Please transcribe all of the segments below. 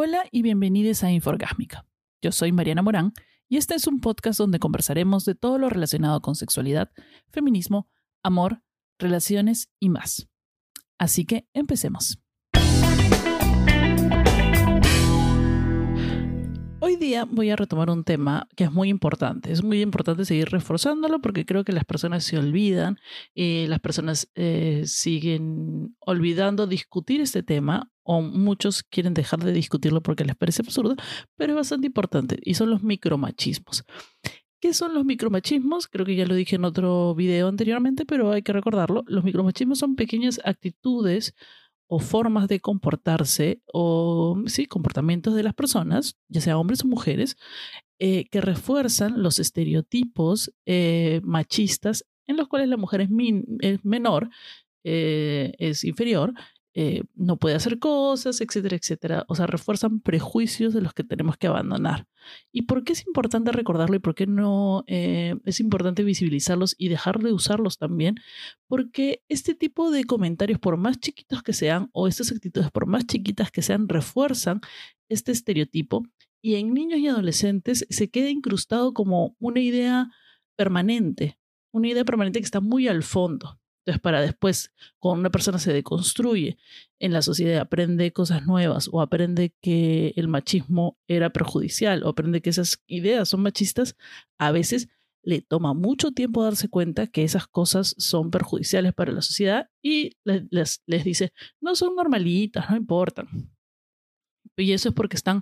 Hola y bienvenidos a Inforgásmica. Yo soy Mariana Morán y este es un podcast donde conversaremos de todo lo relacionado con sexualidad, feminismo, amor, relaciones y más. Así que empecemos. Día voy a retomar un tema que es muy importante. Es muy importante seguir reforzándolo porque creo que las personas se olvidan y las personas eh, siguen olvidando discutir este tema o muchos quieren dejar de discutirlo porque les parece absurdo, pero es bastante importante y son los micromachismos. ¿Qué son los micromachismos? Creo que ya lo dije en otro video anteriormente, pero hay que recordarlo. Los micromachismos son pequeñas actitudes o formas de comportarse o sí, comportamientos de las personas, ya sea hombres o mujeres, eh, que refuerzan los estereotipos eh, machistas en los cuales la mujer es, es menor, eh, es inferior eh, no puede hacer cosas, etcétera, etcétera. O sea, refuerzan prejuicios de los que tenemos que abandonar. ¿Y por qué es importante recordarlo y por qué no eh, es importante visibilizarlos y dejar de usarlos también? Porque este tipo de comentarios, por más chiquitos que sean, o estas actitudes, por más chiquitas que sean, refuerzan este estereotipo y en niños y adolescentes se queda incrustado como una idea permanente, una idea permanente que está muy al fondo. Entonces, para después, cuando una persona se deconstruye en la sociedad, aprende cosas nuevas o aprende que el machismo era perjudicial o aprende que esas ideas son machistas, a veces le toma mucho tiempo darse cuenta que esas cosas son perjudiciales para la sociedad y les, les dice, no son normalitas, no importan. Y eso es porque están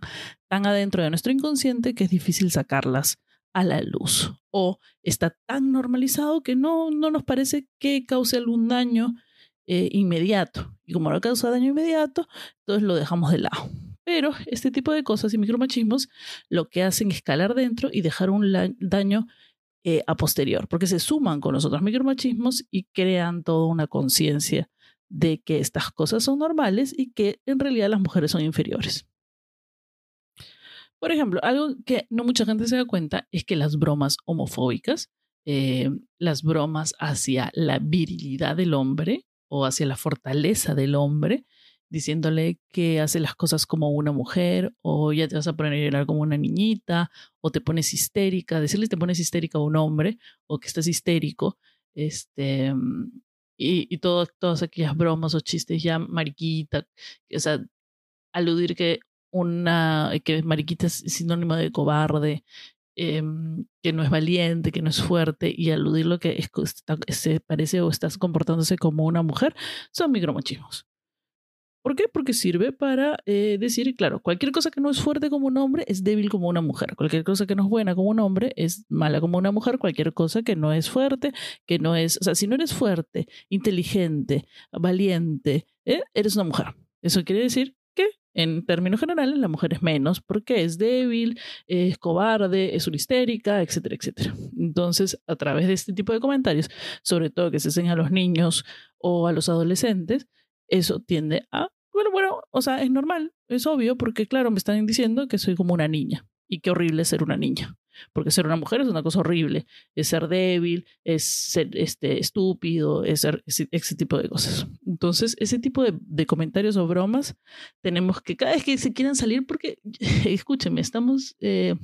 tan adentro de nuestro inconsciente que es difícil sacarlas a la luz o está tan normalizado que no, no nos parece que cause algún daño eh, inmediato. Y como no causa daño inmediato, entonces lo dejamos de lado. Pero este tipo de cosas y micromachismos lo que hacen es escalar dentro y dejar un daño eh, a posterior, porque se suman con los otros micromachismos y crean toda una conciencia de que estas cosas son normales y que en realidad las mujeres son inferiores. Por ejemplo, algo que no mucha gente se da cuenta es que las bromas homofóbicas, eh, las bromas hacia la virilidad del hombre o hacia la fortaleza del hombre, diciéndole que hace las cosas como una mujer o ya te vas a poner a llorar como una niñita o te pones histérica, decirle te pones histérica a un hombre o que estás histérico, este, y, y todas aquellas bromas o chistes ya mariquita, o sea, aludir que una que mariquita es sinónimo de cobarde, em, que no es valiente, que no es fuerte, y aludirlo que se parece o estás comportándose como una mujer, son micromachismos. ¿Por qué? Porque sirve para eh, decir, claro, cualquier cosa que no es fuerte como un hombre es débil como una mujer. Cualquier cosa que no es buena como un hombre es mala como una mujer. Cualquier cosa que no es fuerte, que no es, o sea, si no eres fuerte, inteligente, valiente, ¿eh? eres una mujer. Eso quiere decir en términos generales, la mujer es menos porque es débil, es cobarde, es una histérica, etcétera, etcétera. Entonces, a través de este tipo de comentarios, sobre todo que se hacen a los niños o a los adolescentes, eso tiende a, bueno, bueno, o sea, es normal, es obvio, porque claro, me están diciendo que soy como una niña y qué horrible ser una niña. Porque ser una mujer es una cosa horrible. Es ser débil, es ser este, estúpido, es ser ese, tipo de cosas. Entonces, ese tipo de, comentarios o bromas tenemos que cada vez que se quieran salir, porque escúchenme, estamos, eh,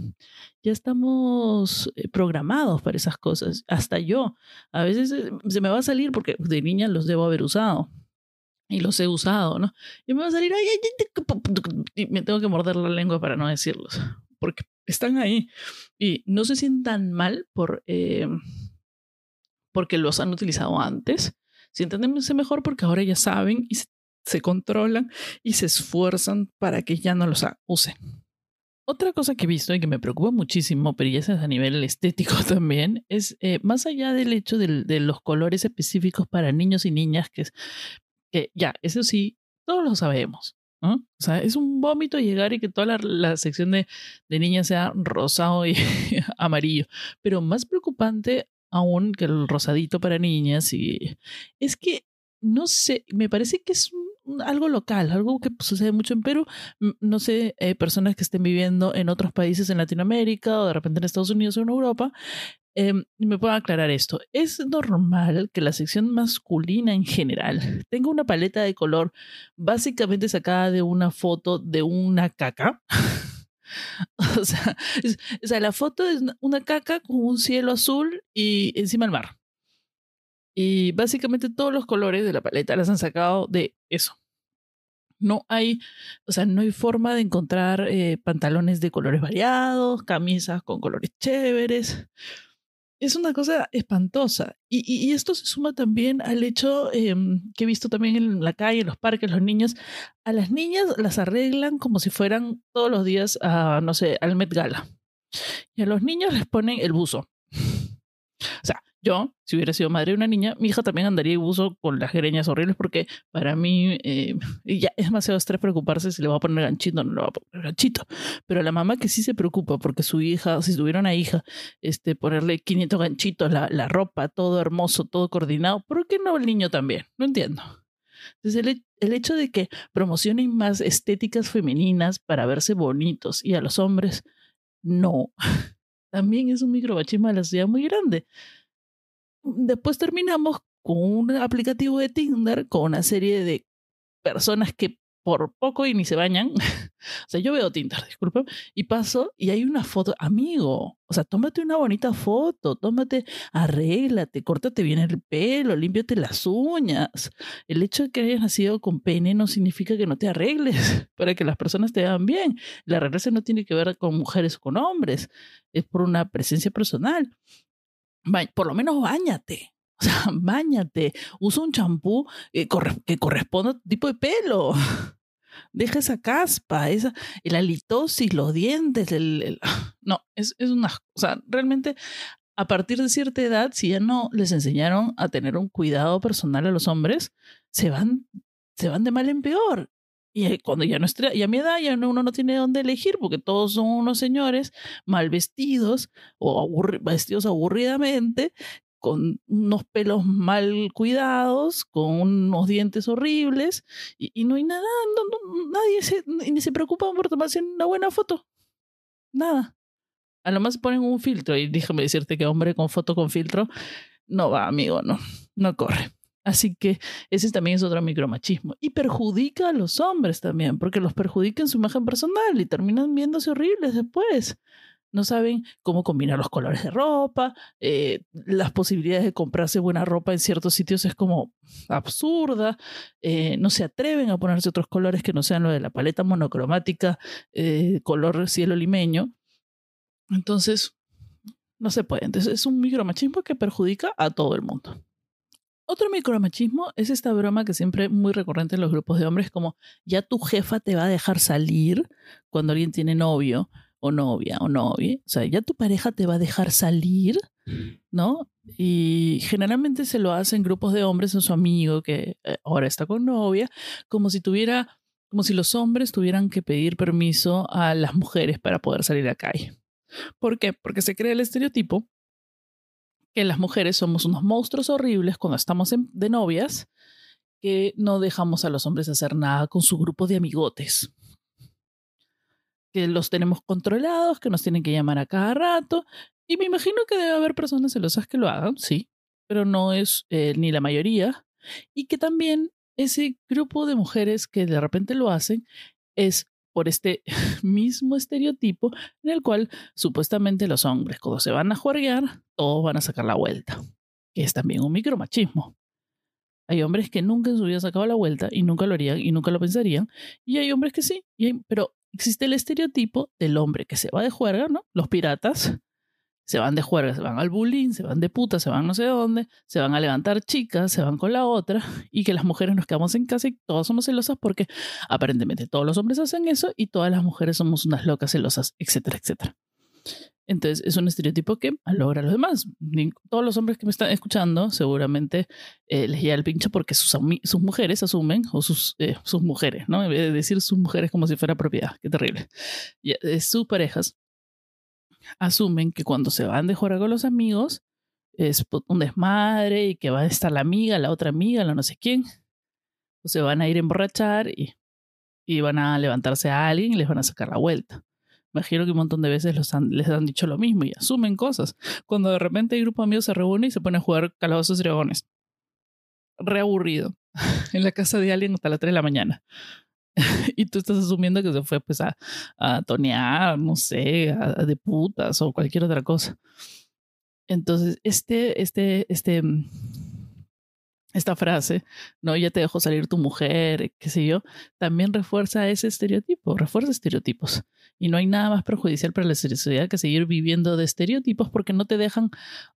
ya estamos eh, programados para esas cosas. Hasta yo. A veces eh, se me va a salir porque de niña los debo haber usado y los he usado, ¿no? Y me va a salir, ay, y me tengo que morder la lengua para no decirlos, porque están ahí y no se sientan mal por, eh, porque los han utilizado antes. Siéntanse mejor porque ahora ya saben y se, controlan y se esfuerzan para que ya no los usen. Otra cosa que he visto y que me preocupa muchísimo, pero ya es a nivel estético también, es eh, más allá del hecho de, los colores específicos para niños y niñas, que, que ya, eso sí, todos lo sabemos. O sea, es un vómito llegar y que toda la, sección de, de niñas sea rosado y amarillo. Pero más preocupante aún que el rosadito para niñas y es que no sé, me parece que es algo local, algo que sucede mucho en Perú. No sé, eh, personas que estén viviendo en otros países en Latinoamérica o de repente en Estados Unidos o en Europa, em, me puedo aclarar esto. Es normal que la sección masculina en general tenga una paleta de color básicamente sacada de una foto de una caca. o, sea, la foto es una caca con un cielo azul y encima el mar. Y básicamente todos los colores de la paleta las han sacado de eso. No hay, o sea, no hay forma de encontrar eh, pantalones de colores variados, camisas con colores chéveres. Es una cosa espantosa. Y, y, esto se suma también al hecho em, que he visto también en la calle, en los parques, los niños. A las niñas las arreglan como si fueran todos los días a, no sé, al Met Gala. Y a los niños les ponen el buzo. Yo, si hubiera sido madre de una niña, mi hija también andaría y buzo con las greñas horribles porque para mí eh, ya es demasiado estrés preocuparse si le va a poner ganchito o no le va a poner ganchito. Pero la mamá que sí se preocupa porque su hija, si tuviera una hija, este, ponerle 500 ganchitos, la, la ropa, todo hermoso, todo coordinado, ¿por qué no el niño también? No entiendo. Entonces, el, el, hecho de que promocionen más estéticas femeninas para verse bonitos y a los hombres, no. También es un microbachismo de la sociedad muy grande después terminamos con un aplicativo de Tinder con una serie de personas que por poco y ni se bañan. o sea, yo veo Tinder, disculpen, y paso y hay una foto, amigo, o sea, tómate una bonita foto, tómate, arréglate, córtate bien el pelo, límpiate las uñas. El hecho de que hayas nacido con pene no significa que no te arregles para que las personas te vean bien. La arreglarse no tiene que ver con mujeres o con hombres, es por una presencia personal por lo menos bañate. O sea, bañate. Usa un champú que, corresponda a tu tipo de pelo. Deja esa caspa, esa, la halitosis, los dientes. El, no, es, es una. O sea, realmente a partir de cierta edad, si ya no les enseñaron a tener un cuidado personal a los hombres, se van, se van de mal en peor. Y cuando ya no y a mi edad ya uno no tiene dónde elegir porque todos son unos señores mal vestidos o vestidos aburridamente, con unos pelos mal cuidados, con unos dientes horribles y, no hay nada, nadie se, ni se preocupa por tomarse una buena foto. Nada. A lo más ponen un filtro y déjame decirte que hombre con foto con filtro no va, amigo, no, no corre. Así que ese también es otro micromachismo. Y perjudica a los hombres también, porque los perjudica en su imagen personal y terminan viéndose horribles después. No saben cómo combinar los colores de ropa, eh, las posibilidades de comprarse buena ropa en ciertos sitios es como absurda, eh, no se atreven a ponerse otros colores que no sean lo de la paleta monocromática, eh, color cielo limeño. Entonces, no se puede. Entonces es un micromachismo que perjudica a todo el mundo. Otro micromachismo es esta broma que siempre es muy recurrente en los grupos de hombres, como ya tu jefa te va a dejar salir cuando alguien tiene novio o novia o novia. O sea, ya tu pareja te va a dejar salir, ¿no? Y generalmente se lo hacen grupos de hombres a su amigo que eh, ahora está con novia, como si tuviera, como si los hombres tuvieran que pedir permiso a las mujeres para poder salir a calle. ¿Por qué? Porque se crea el estereotipo que las mujeres somos unos monstruos horribles cuando estamos de novias, que no dejamos a los hombres hacer nada con su grupo de amigotes. Que los tenemos controlados, que nos tienen que llamar a cada rato. Y me imagino que debe haber personas celosas que lo hagan, sí, pero no es eh, ni la mayoría. Y que también ese grupo de mujeres que de repente lo hacen es por este mismo estereotipo en el cual supuestamente los hombres cuando se van a juerguear, todos van a sacar la vuelta, que es también un micromachismo. Hay hombres que nunca en su vida sacado la vuelta y nunca lo harían y nunca lo pensarían, y hay hombres que sí, pero existe el estereotipo del hombre que se va de juerga, ¿no? Los piratas, se van de juerga, se van al bullying, se van de puta, se van no sé dónde, se van a levantar chicas, se van con la otra, y que las mujeres nos quedamos en casa y todas somos celosas porque aparentemente todos los hombres hacen eso y todas las mujeres somos unas locas celosas, etcétera, etcétera. Entonces es un estereotipo que logra a los demás. Todos los hombres que me están escuchando seguramente eh, les llega el pincho porque sus, sus mujeres asumen, o sus, eh, sus mujeres, ¿no? En vez de decir sus mujeres como si fuera propiedad, qué terrible. Eh, sus parejas asumen que cuando se van de jugar con los amigos es un desmadre y que va a estar la amiga, la otra amiga, la no sé quién. O se van a ir a emborrachar y, y van a levantarse a alguien y les van a sacar la vuelta. imagino que un montón de veces los les han dicho lo mismo y asumen cosas. Cuando de repente el grupo de amigos se reúne y se pone a jugar calabozos y dragones. Reaburrido. en la casa de alguien hasta las 3 de la mañana. y tú estás asumiendo que se fue pues a, a tonear, no sé, de putas o cualquier otra cosa. Entonces, este, este, este, esta frase, no, ya te dejó salir tu mujer, qué sé yo, también refuerza ese estereotipo, refuerza estereotipos. Y no hay nada más perjudicial para la sociedad que seguir viviendo de estereotipos porque no te dejan,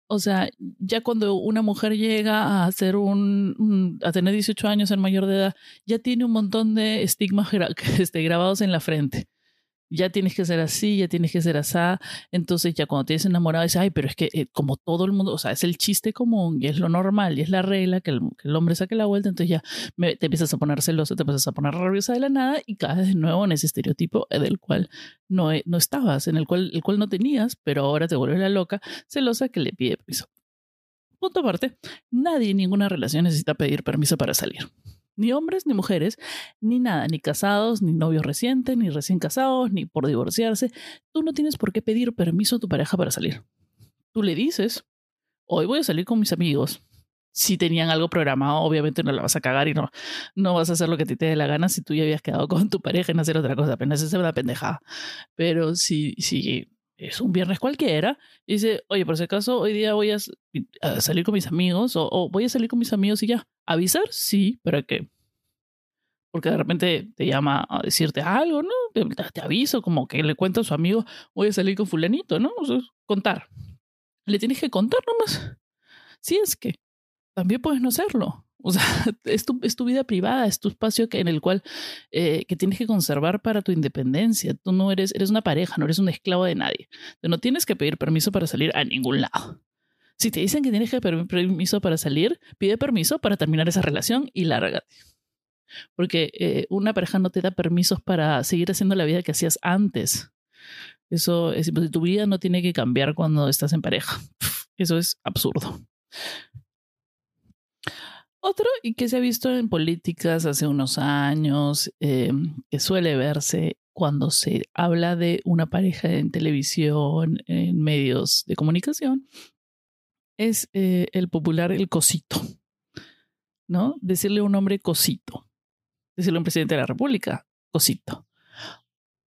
o sea, ya cuando una mujer llega a hacer un, a tener 18 años, en mayor de edad, ya tiene un montón de estigmas este, grabados en la frente ya tienes que ser así, ya tienes que ser así. Entonces ya cuando tienes enamorado dices, ay, pero es que eh, como todo el mundo, o sea, es el chiste común y es lo normal y es la regla que el, hombre saque la vuelta, entonces ya te empiezas a poner celoso, te empiezas a poner rabiosa de la nada y caes de nuevo en ese estereotipo del cual no, e, no estabas, en el cual, el cual no tenías, pero ahora te vuelves la loca celosa que le pide permiso. Punto aparte, nadie ninguna relación necesita pedir permiso para salir ni hombres ni mujeres, ni nada, ni casados, ni novios recientes, ni recién casados, ni por divorciarse. Tú no tienes por qué pedir permiso a tu pareja para salir. Tú le dices, hoy voy a salir con mis amigos. Si tenían algo programado, obviamente no la vas a cagar y no, no vas a hacer lo que te dé la gana si tú ya habías quedado con tu pareja en hacer otra cosa. Apenas es una pendejada. Pero si, si es un viernes cualquiera, dice, oye, por si acaso, hoy día voy a, salir con mis amigos o, voy a salir con mis amigos y ya. ¿Avisar? Sí, pero qué? Porque de repente te llama a decirte algo, ¿no? Te, aviso, como que le cuenta a su amigo, voy a salir con fulanito, ¿no? O sea, contar. Le tienes que contar nomás. Si es que también puedes no hacerlo. O sea, es tu, vida privada, es tu espacio que, en el cual eh, que tienes que conservar para tu independencia. Tú no eres, eres una pareja, no eres un esclavo de nadie. Tú no tienes que pedir permiso para salir a ningún lado. Si te dicen que tienes que pedir permiso para salir, pide permiso para terminar esa relación y lárgate. Porque eh, una pareja no te da permisos para seguir haciendo la vida que hacías antes. Eso es, tu vida no tiene que cambiar cuando estás en pareja. Eso es absurdo. Otro, y que se ha visto en políticas hace unos años, eh, que suele verse cuando se habla de una pareja en televisión, en medios de comunicación, es eh, el popular el cosito, ¿no? Decirle a un hombre cosito, decirle a un presidente de la República cosito.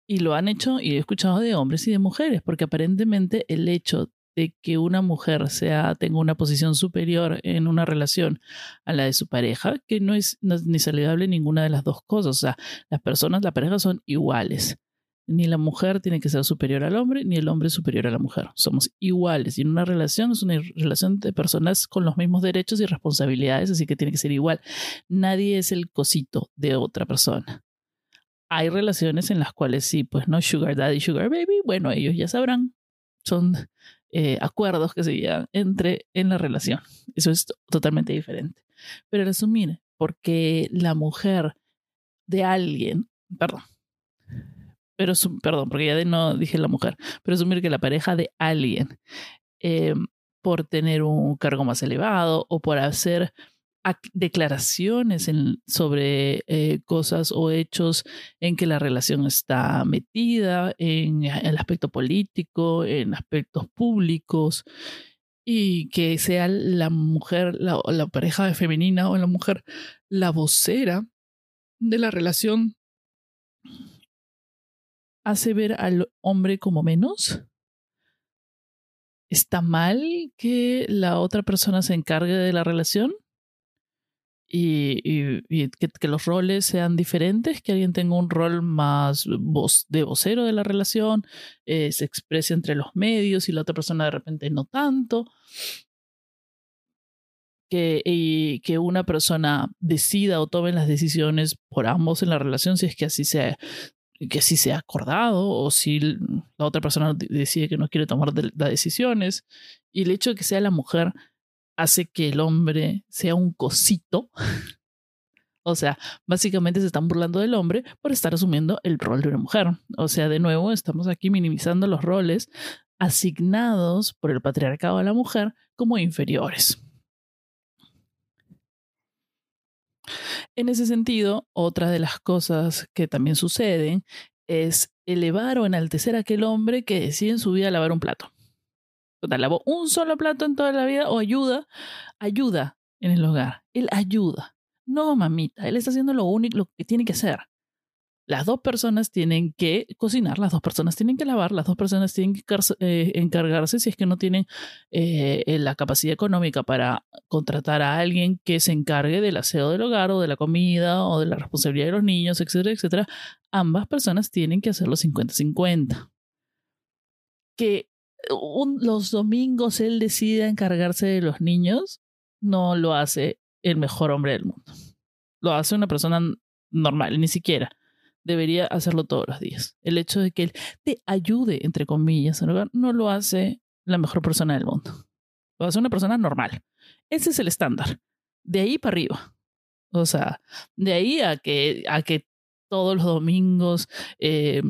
Y lo han hecho, y he escuchado de hombres y de mujeres, porque aparentemente el hecho de que una mujer sea, tenga una posición superior en una relación a la de su pareja, que no es, ni saludable ninguna de las dos cosas. O sea, las personas, la pareja son iguales. Ni la mujer tiene que ser superior al hombre, ni el hombre superior a la mujer. Somos iguales. Y en una relación es una relación de personas con los mismos derechos y responsabilidades, así que tiene que ser igual. Nadie es el cosito de otra persona. Hay relaciones en las cuales sí, pues no, sugar daddy, sugar baby, bueno, ellos ya sabrán. Son eh, acuerdos que se llevan entre en la relación. Eso es totalmente diferente. Pero asumir, porque la mujer de alguien, perdón, pero perdón, porque ya no dije la mujer, pero asumir que la pareja de alguien, eh, por tener un cargo más elevado o por hacer declaraciones sobre eh, cosas o hechos en que la relación está metida, en el aspecto político, en aspectos públicos, y que sea la mujer, la pareja femenina o la mujer la vocera de la relación, hace ver al hombre como menos. ¿Está mal que la otra persona se encargue de la relación? Y, que, los roles sean diferentes, que alguien tenga un rol más voz, de vocero de la relación, eh, se exprese entre los medios y la otra persona de repente no tanto. Que, y que una persona decida o tome las decisiones por ambos en la relación si es que así se, que así se ha acordado o si la otra persona decide que no quiere tomar las decisiones. Y el hecho de que sea la mujer hace que el hombre sea un cosito. O sea, básicamente se están burlando del hombre por estar asumiendo el rol de una mujer. O sea, de nuevo, estamos aquí minimizando los roles asignados por el patriarcado a la mujer como inferiores. En ese sentido, otra de las cosas que también suceden es elevar o enaltecer a aquel hombre que decide en su vida lavar un plato. Total, lavó un solo plato en toda la vida o ayuda, ayuda en el hogar. Él ayuda. No, mamita, él está haciendo lo único lo que tiene que hacer. Las dos personas tienen que cocinar, las dos personas tienen que lavar, las dos personas tienen que eh, encargarse si es que no tienen eh, la capacidad económica para contratar a alguien que se encargue del aseo del hogar o de la comida o de la responsabilidad de los niños, etcétera, etcétera. Ambas personas tienen que hacerlo 50-50. Que los domingos él decida encargarse de los niños, no lo hace el mejor hombre del mundo. Lo hace una persona normal, ni siquiera debería hacerlo todos los días. El hecho de que él te ayude, entre comillas, no lo hace la mejor persona del mundo. Lo hace una persona normal. Ese es el estándar. De ahí para arriba. O sea, de ahí a que, a que todos los domingos eh,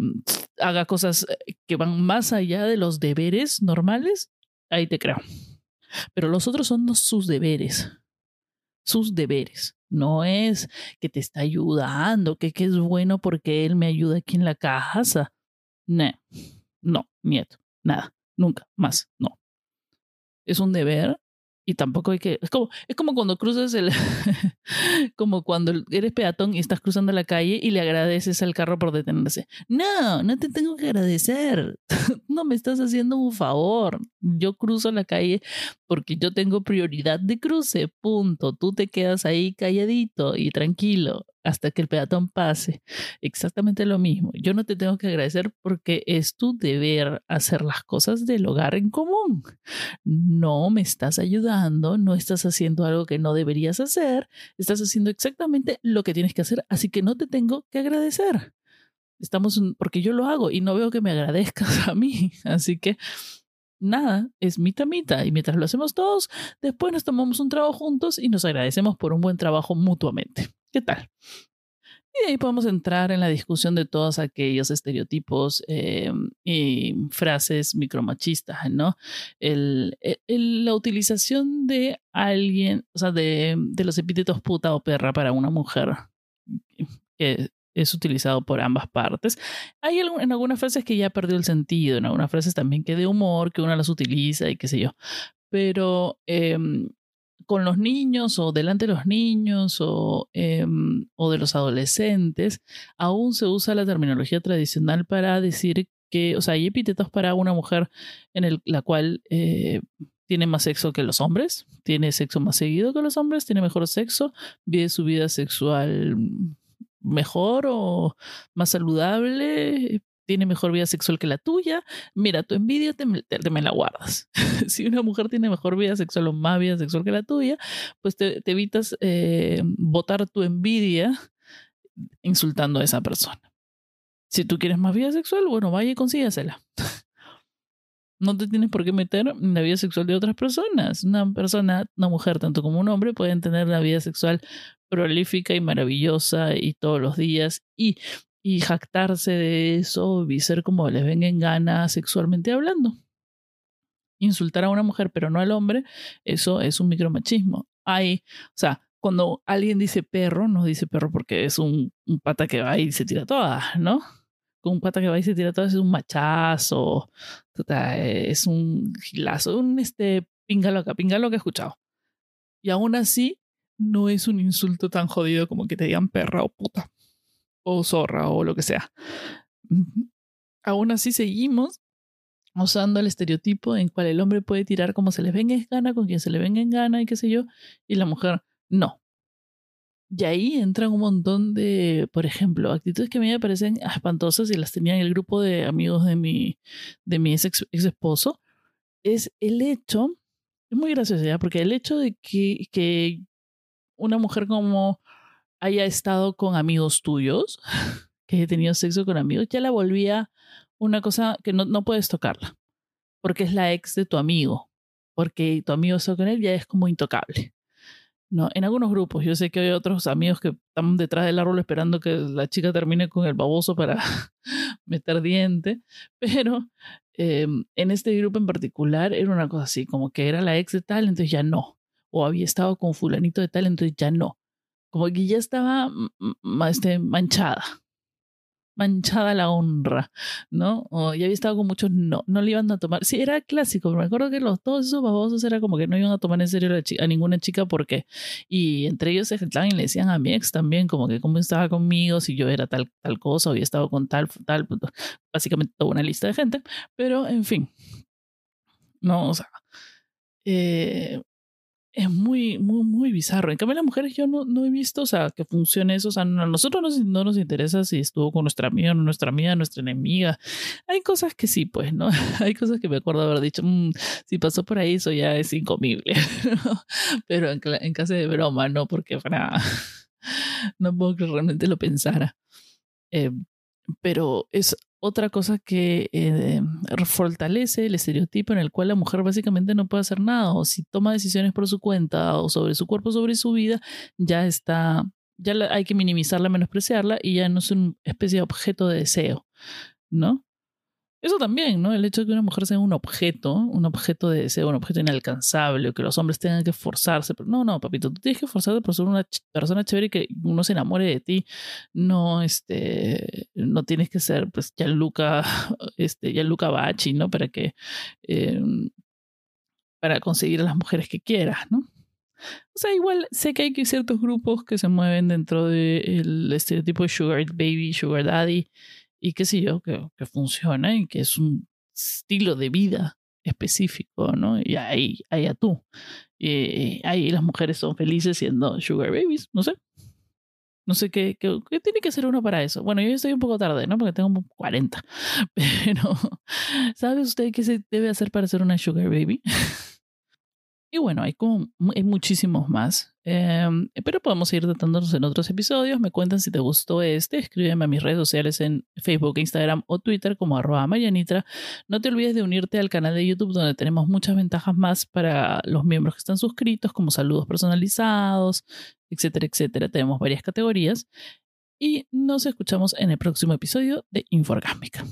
haga cosas eh, que van más allá de los deberes normales, ahí te creo. Pero los otros son sus deberes. Sus deberes. No es que te está ayudando, que, que es bueno porque él me ayuda aquí en la casa. No, no, nieto, nada, nunca, más, no. Es un deber y tampoco hay que es como es como cuando cruzas el como cuando eres peatón y estás cruzando la calle y le agradeces al carro por detenerse no no te tengo que agradecer no me estás haciendo un favor yo cruzo la calle porque yo tengo prioridad de cruce punto tú te quedas ahí calladito y tranquilo hasta que el peatón pase. Exactamente lo mismo. Yo no te tengo que agradecer porque es tu deber hacer las cosas del hogar en común. No me estás ayudando, no estás haciendo algo que no deberías hacer, estás haciendo exactamente lo que tienes que hacer, así que no te tengo que agradecer. Estamos, porque yo lo hago y no veo que me agradezcas a mí. Así que nada, es mitad mitad. Y mientras lo hacemos todos, después nos tomamos un trabajo juntos y nos agradecemos por un buen trabajo mutuamente. ¿Qué tal? Y ahí podemos entrar en la discusión de todos aquellos estereotipos eh, y frases micromachistas, ¿no? El, e, la utilización de alguien, o sea, de, de, los epítetos puta o perra para una mujer, que es utilizado por ambas partes. Hay en algunas frases que ya perdió el sentido, en algunas frases también que de humor, que uno las utiliza y qué sé yo. Pero em, con los niños o delante de los niños o, em, o de los adolescentes, aún se usa la terminología tradicional para decir que, o sea, hay epítetos para una mujer en el, la cual eh, tiene más sexo que los hombres, tiene sexo más seguido que los hombres, tiene mejor sexo, vive su vida sexual mejor o más saludable, tiene mejor vida sexual que la tuya, mira, tu envidia te, me la guardas. si una mujer tiene mejor vida sexual o más vida sexual que la tuya, pues te, evitas eh, botar tu envidia insultando a esa persona. Si tú quieres más vida sexual, bueno, vaya y consígasela. no te tienes por qué meter en la vida sexual de otras personas. Una persona, una mujer, tanto como un hombre, pueden tener una vida sexual prolífica y maravillosa y todos los días y y jactarse de eso y ser como les venga en gana sexualmente hablando. Insultar a una mujer pero no al hombre, eso es un micromachismo. Hay, o sea, cuando alguien dice perro, no dice perro porque es un, pata que va y se tira todas, ¿no? Con un pata que va y se tira todas es un machazo, es un gilazo, un este pingalo acá, pingalo que he escuchado. Y aún así, no es un insulto tan jodido como que te digan perra o puta o zorra o lo que sea. Aún así seguimos usando el estereotipo en cual el hombre puede tirar como se le venga en gana, con quien se le venga en gana y qué sé yo, y la mujer no. Y ahí entran un montón de, por ejemplo, actitudes que a mí me parecen espantosas y las tenía en el grupo de amigos de mi, de mi ex, ex esposo. Es el hecho, es muy gracioso ya, porque el hecho de que, que una mujer como haya estado con amigos tuyos, que haya tenido sexo con amigos, ya la volvía una cosa que no, no puedes tocarla, porque es la ex de tu amigo, porque tu amigo está con él, ya es como intocable. No, en algunos grupos, yo sé que hay otros amigos que están detrás del árbol esperando que la chica termine con el baboso para meter diente, pero em, en este grupo en particular era una cosa así, como que era la ex de tal, entonces ya no, o había estado con fulanito de tal, entonces ya no como que ya estaba este, manchada. manchada la honra, ¿no? O ya había estado con muchos no, no le iban a tomar. Sí, era clásico, me acuerdo que los, todos esos babosos era como que no iban a tomar en serio a, ninguna chica porque, y entre ellos se y le decían a mi ex también, como que cómo estaba conmigo, si yo era tal, tal cosa, había estado con tal, tal, básicamente toda una lista de gente, pero en fin, no, o sea, eh, es muy, muy, muy bizarro. En cambio, las mujeres yo no, no he visto, o sea, que funcione eso. O sea, a nosotros no, nos interesa si estuvo con nuestra amiga nuestra amiga, nuestra enemiga. Hay cosas que sí, pues, ¿no? Hay cosas que me acuerdo haber dicho, mm, si pasó por ahí, eso ya es incomible. Pero en, en caso de broma, no, porque para... no puedo que realmente lo pensara. Eh, pero es otra cosa que eh, fortalece el estereotipo en el cual la mujer básicamente no puede hacer nada o si toma decisiones por su cuenta o sobre su cuerpo, sobre su vida, ya está, ya hay que minimizarla, menospreciarla y ya no es una especie de objeto de deseo, ¿no? Eso también, ¿no? El hecho de que una mujer sea un objeto, un objeto de deseo, un objeto inalcanzable, o que los hombres tengan que forzarse. Pero no, no, papito, tú tienes que forzarte por ser una persona chévere y que uno se enamore de ti. No, este, no tienes que ser, pues, Gianluca, este, Gianluca Bachi, ¿no? Para que, em, para conseguir a las mujeres que quieras, ¿no? O sea, igual sé que hay ciertos grupos que se mueven dentro del estereotipo de Sugar Baby, Sugar Daddy, y qué sé yo, que, que funciona y que es un estilo de vida específico, ¿no? Y ahí, ahí a tú. Y ahí las mujeres son felices siendo sugar babies, no sé. No sé qué, qué, qué, tiene que hacer uno para eso. Bueno, yo estoy un poco tarde, ¿no? Porque tengo 40. Pero, ¿sabe usted qué se debe hacer para ser una sugar baby? Y bueno, hay, como, hay muchísimos más. Em, pero podemos seguir tratándonos en otros episodios. Me cuentan si te gustó este. Escríbeme a mis redes sociales en Facebook, Instagram o Twitter como arroba Marianitra. No te olvides de unirte al canal de YouTube donde tenemos muchas ventajas más para los miembros que están suscritos, como saludos personalizados, etcétera, etcétera. Tenemos varias categorías. Y nos escuchamos en el próximo episodio de Inforgásmica.